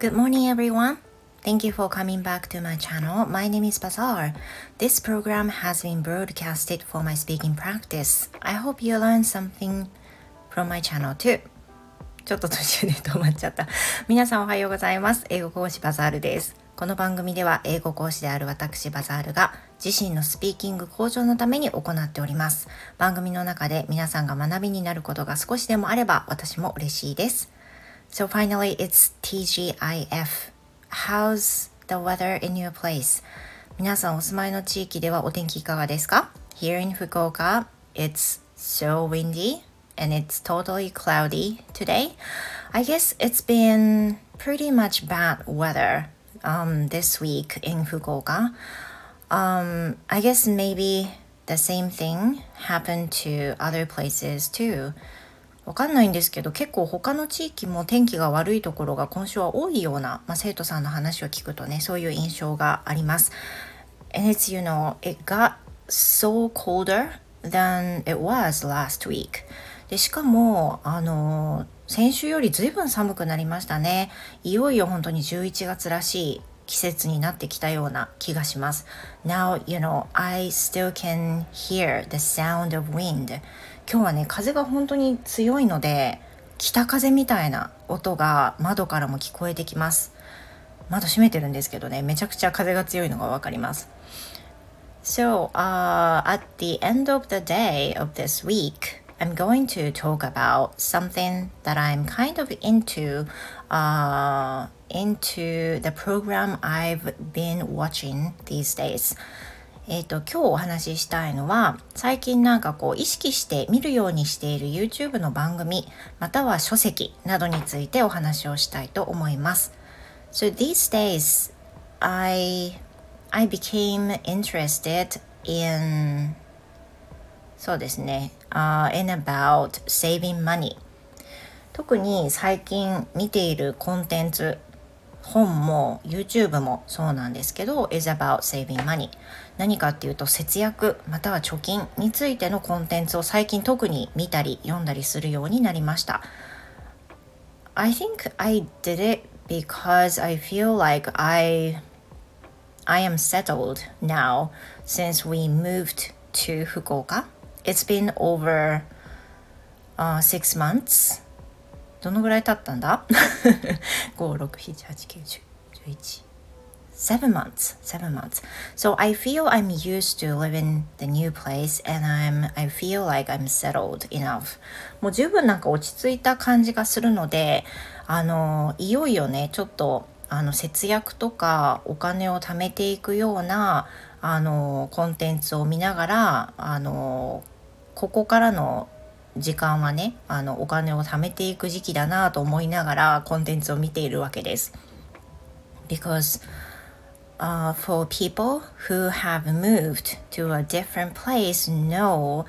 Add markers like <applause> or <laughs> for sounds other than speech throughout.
Good morning, everyone. Thank you for coming back to my channel. My name is Bazaar. This program has been broadcasted for my speaking practice. I hope you learn something from my channel too. ちょっと途中で止まっちゃった。皆さんおはようございます。英語講師バザールです。この番組では英語講師である私バザールが自身のスピーキング向上のために行っております。番組の中で皆さんが学びになることが少しでもあれば私も嬉しいです。So finally, it's TGIF. How's the weather in your place? 皆さんお住まいの地域ではお天気いかがですか Here in Fukuoka, it's so windy and it's totally cloudy today. I guess it's been pretty much bad weather um, this week in Fukuoka. Um, I guess maybe the same thing happened to other places too. わかんないんですけど結構他の地域も天気が悪いところが今週は多いような、まあ、生徒さんの話を聞くとねそういう印象があります。And it's you know it got so colder than it was last week. でしかもあの先週よりずいぶん寒くなりましたね。いよいよ本当に11月らしい季節になってきたような気がします。Now, you know, I still can hear the sound of wind. 今日はね風が本当に強いので北風みたいな音が窓からも聞こえてきます窓閉めてるんですけどねめちゃくちゃ風が強いのがわかります So, uh, at the end of the day of this week, I'm going to talk about something that I'm kind of into, uh, into the program I've been watching these days. えっ、ー、と、今日お話ししたいのは、最近なんかこう意識して見るようにしている YouTube の番組、または書籍などについてお話をしたいと思います。So these days, I, I became interested in そうですね、uh, in about saving money 特に最近見ているコンテンツ本も YouTube もそうなんですけど is about saving money 何かっていうと節約または貯金についてのコンテンツを最近特に見たり読んだりするようになりました I think I did it because I feel like I I am settled now since we moved to Fukuoka It's been over、uh, six months どのぐらい経ったんだ ?5、6、7、8、9、10、11。Seven months seven months so i feel i'm used to living the new place and i'm i feel like i'm settled enough もう十分なんか落ち着いた感じがするのであのいよいよねちょっとあの節約とかお金を貯めていくようなあのコンテンツを見ながらあのここからの時間はねあのお金を貯めていく時期だなと思いながらコンテンツを見ているわけです。Because uh, for people who have moved to a different place know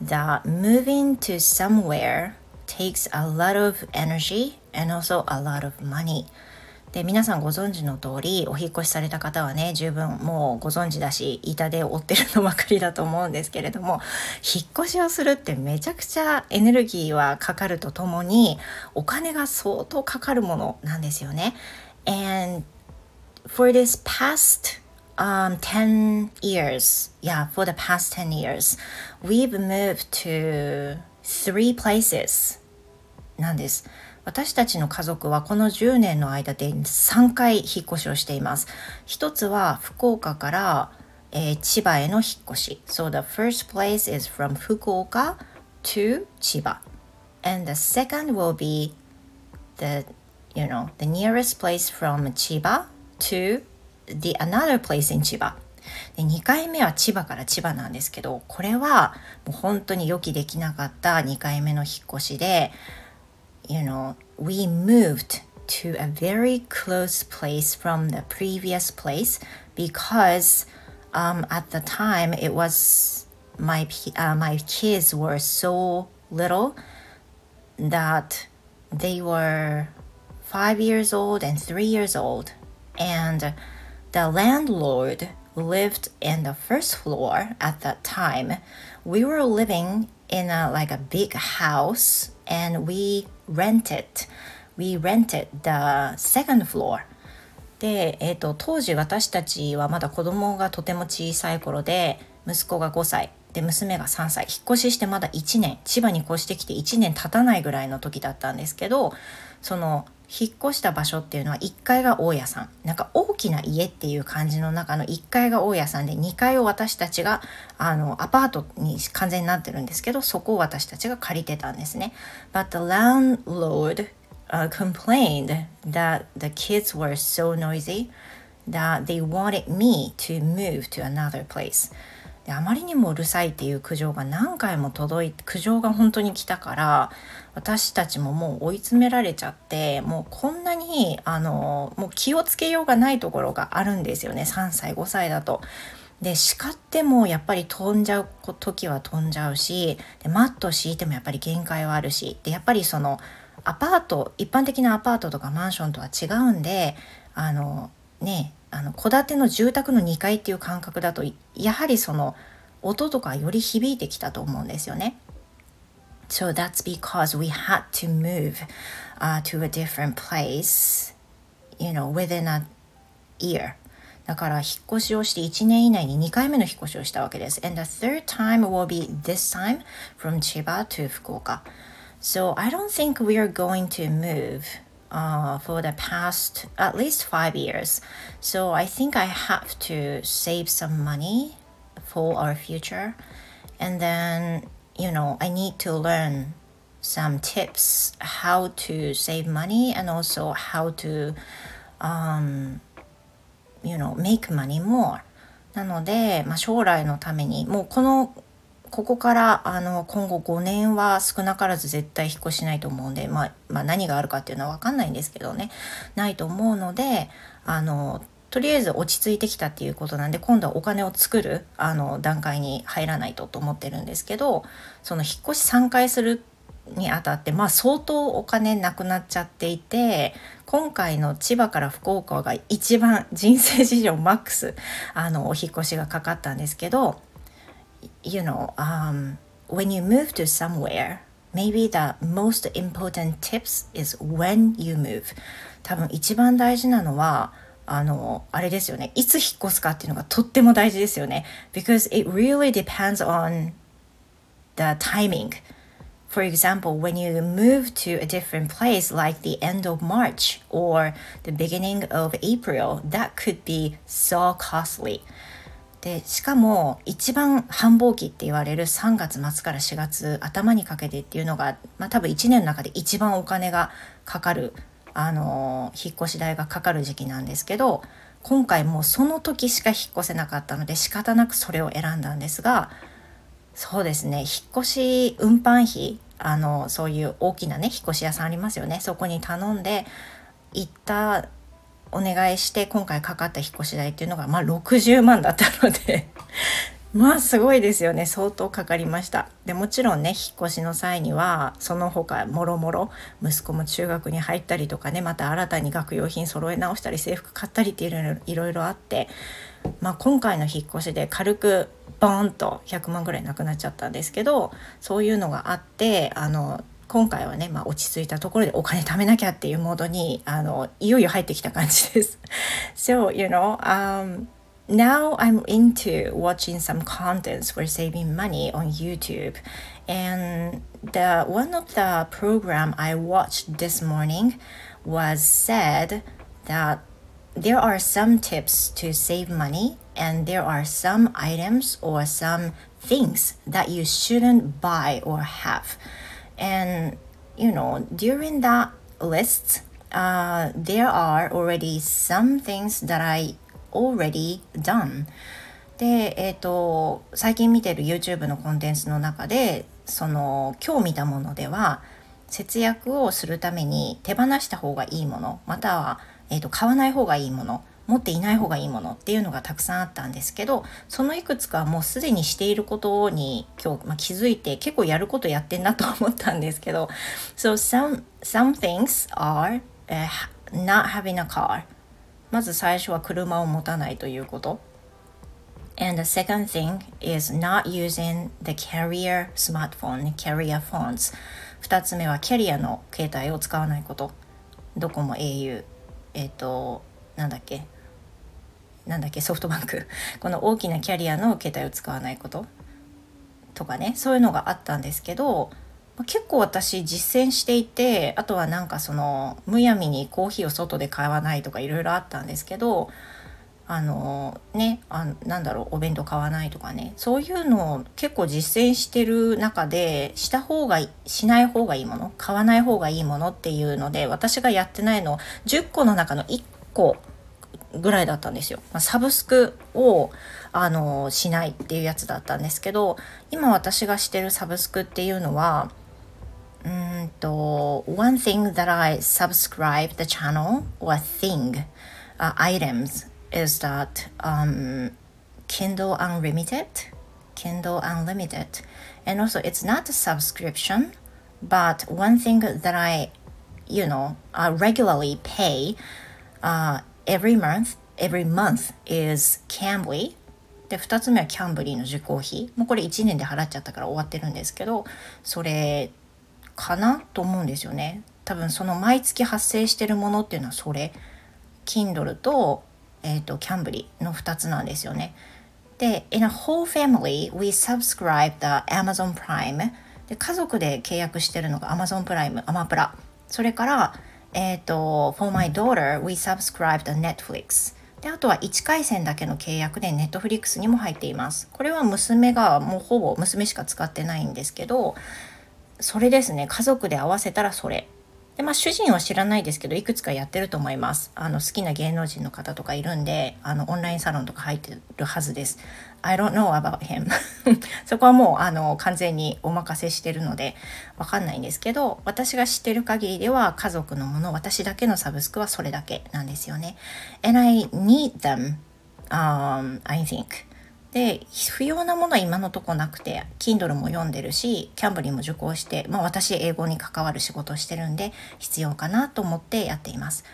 that moving to somewhere takes a lot of energy and also a lot of money. で皆さんご存知の通りお引越しされた方はね十分もうご存知だし板で追ってるのばかりだと思うんですけれども引っ越しをするってめちゃくちゃエネルギーはかかるとともにお金が相当かかるものなんですよね。And for this past um, 10 years, yeah, for the past 10 years, we've moved to three places なんです。私たちの家族はこの10年の間で3回引っ越しをしています。一つは福岡から、えー、千葉への引っ越し。So the first place is from 福岡 to 千葉。And the second will be the, you know, the nearest place from 千葉 to the another place in 千葉。で2回目は千葉から千葉なんですけどこれはもう本当に予期できなかった2回目の引っ越しで you know, we moved to a very close place from the previous place because um, at the time it was my uh, my kids were so little that they were five years old and three years old and the landlord lived in the first floor at that time we were living in a like a big house and we rented we rented the second floor で、えーと、当時私たちはまだ子供がとても小さい頃で息子が5歳で娘が3歳引っ越ししてまだ1年千葉に越してきて1年経たないぐらいの時だったんですけどその引っ越した場所っていうのは1階が大家さんなんか大きな家っていう感じの中の1階が大家さんで2階を私たちがあのアパートに完全になってるんですけどそこを私たちが借りてたんですね。But the landlord uh, complained that the kids were so noisy that they wanted me to move to another place. であまりにもうるさいっていう苦情が何回も届いて苦情が本当に来たから私たちももう追い詰められちゃってもうこんなにあのもう気をつけようがないところがあるんですよね3歳5歳だと。で叱ってもやっぱり飛んじゃう時は飛んじゃうしでマット敷いてもやっぱり限界はあるしでやっぱりそのアパート一般的なアパートとかマンションとは違うんであのねあの戸建ての住宅の2階っていう感覚だとやはりその音とかより響いてきたと思うんですよね。So that's because we had to move、uh, to a different place, you know, within a year. だから引っ越しをして1年以内に2回目の引っ越しをしたわけです。And the third time will be this time from Chiba to 福岡。So I don't think we are going to move uh, for the past at least five years. So I think I have to save some money for our future. And then, you know, I need to learn some tips how to save money and also how to, um, you know, make money more. なので、まあ、将来のためにもうこの ここからあの今後5年は少なからず絶対引っ越しないと思うんで、まあ、まあ、何があるかっていうのは分かんないんですけどね。ないと思うのであのとりあえず落ち着いてきたっていうことなんで今度はお金を作るあの段階に入らないとと思ってるんですけどその引っ越し3回するにあたってまあ相当お金なくなっちゃっていて今回の千葉から福岡が一番人生史上マックスあのお引越しがかかったんですけど you know, um, when you move to somewhere, maybe the most important tips is when you move. 多分一番大事なのは、あの、あれですよね。いつ引っ越すかっていうのがとっても大事ですよね。Because it really depends on the timing. For example, when you move to a different place like the end of March or the beginning of April, that could be so costly. でしかも一番繁忙期って言われる3月末から4月頭にかけてっていうのが、まあ、多分1年の中で一番お金がかかるあの引っ越し代がかかる時期なんですけど今回もうその時しか引っ越せなかったので仕方なくそれを選んだんですがそうですね引っ越し運搬費あのそういう大きなね引っ越し屋さんありますよね。そこに頼んで行ったお願いして今回かかった引っ越し代っていうのがまあ60万だったので <laughs> まあすごいですよね。相当かかりました。でもちろんね引っ越しの際にはその他もろもろ息子も中学に入ったりとかねまた新たに学用品揃え直したり制服買ったりっていろいろいろいろあってまあ今回の引っ越しで軽くボーンと100万ぐらいなくなっちゃったんですけどそういうのがあってあの今回はね、まあ、落ち着いたところでお金貯めなきゃっていうモードにあのいよいよ入ってきた感じです。so, you know, um, now I'm into watching some contents for saving money on YouTube. And the one of the program I watched this morning was said that there are some tips to save money and there are some items or some things that you shouldn't buy or have. And you know, during that list, uh, there are already some things that I already done. で、えっ、ー、と、最近見てる YouTube のコンテンツの中で、その、今日見たものでは、節約をするために手放した方がいいもの、または、えっ、ー、と、買わない方がいいもの持っていない方がいいものっていうのがたくさんあったんですけどそのいくつかもうすでにしていることに今日、まあ、気づいて結構やることやってんなと思ったんですけど <laughs> So some, some things are、uh, not having a car. まず最初は車を持たないということ。And the second thing is not using the carrier smartphone, carrier phones. 2つ目はキャリアの携帯を使わないこと。ドコモ au えっ、ー、となんだっけ？なんだっけソフトバンク。<laughs> この大きなキャリアの携帯を使わないこと。とかねそういうのがあったんですけど結構私実践していてあとはなんかそのむやみにコーヒーを外で買わないとかいろいろあったんですけどあのねあなんだろうお弁当買わないとかね。そういうのを結構実践してる中でした方がしない方がいいもの買わない方がいいものっていうので私がやってないの10個の中の1個ぐらいだったんですよ。まあ、サブスクをあのしないっていうやつだったんですけど今私がしてるサブスクっていうのはうんと One thing that I subscribe the channel or thing、uh, items is that um, Kindle Unlimited Kindle Unlimited and also it's not a subscription but one thing that I you know uh, regularly pay uh, every month every month is Cambly で2つ目はキャンブリーの受講費。もうこれ1年で払っちゃったから終わってるんですけどそれかなと思うんですよね。多分その毎月発生してるものっていうのはそれ。Kindle と,、えーと、キャンブリーの2つなんですよね。で In a whole family we subscribe the Amazon Prime で家族で契約してるのが Amazon プライムアマプラそれからえっ、ー、と、For my daughter, we subscribed Netflix. で、あとは1回戦だけの契約で Netflix にも入っています。これは娘がもうほぼ娘しか使ってないんですけど、それですね。家族で合わせたらそれ。で、まあ主人は知らないですけど、いくつかやってると思います。あの、好きな芸能人の方とかいるんで、あの、オンラインサロンとか入ってるはずです。I don't know about him <laughs> そこはもうあの完全にお任せしてるのでわかんないんですけど私が知ってる限りでは家族のもの私だけのサブスクはそれだけなんですよね。And I need them、um, I think で不要なものは今のとこなくて Kindle も読んでるしキャンブリーも受講して、まあ、私英語に関わる仕事をしてるんで必要かなと思ってやっています。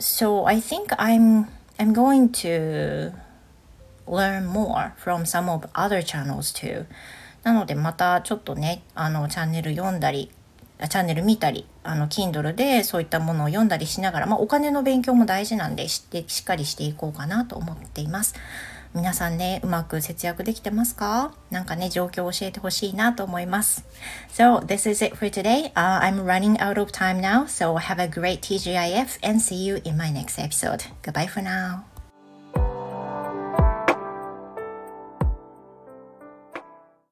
So I think I'm I'm going to learn more from some of other channels too なのでまたちょっとねあのチャンネル読んだりチャンネル見たりあの Kindle でそういったものを読んだりしながら、まあ、お金の勉強も大事なんでしってしっかりしていこうかなと思っています皆さんねうまく節約できてますかなんかね状況を教えてほしいなと思います So this is it for today、uh, I'm running out of time now so have a great TGIF and see you in my next episode goodbye for now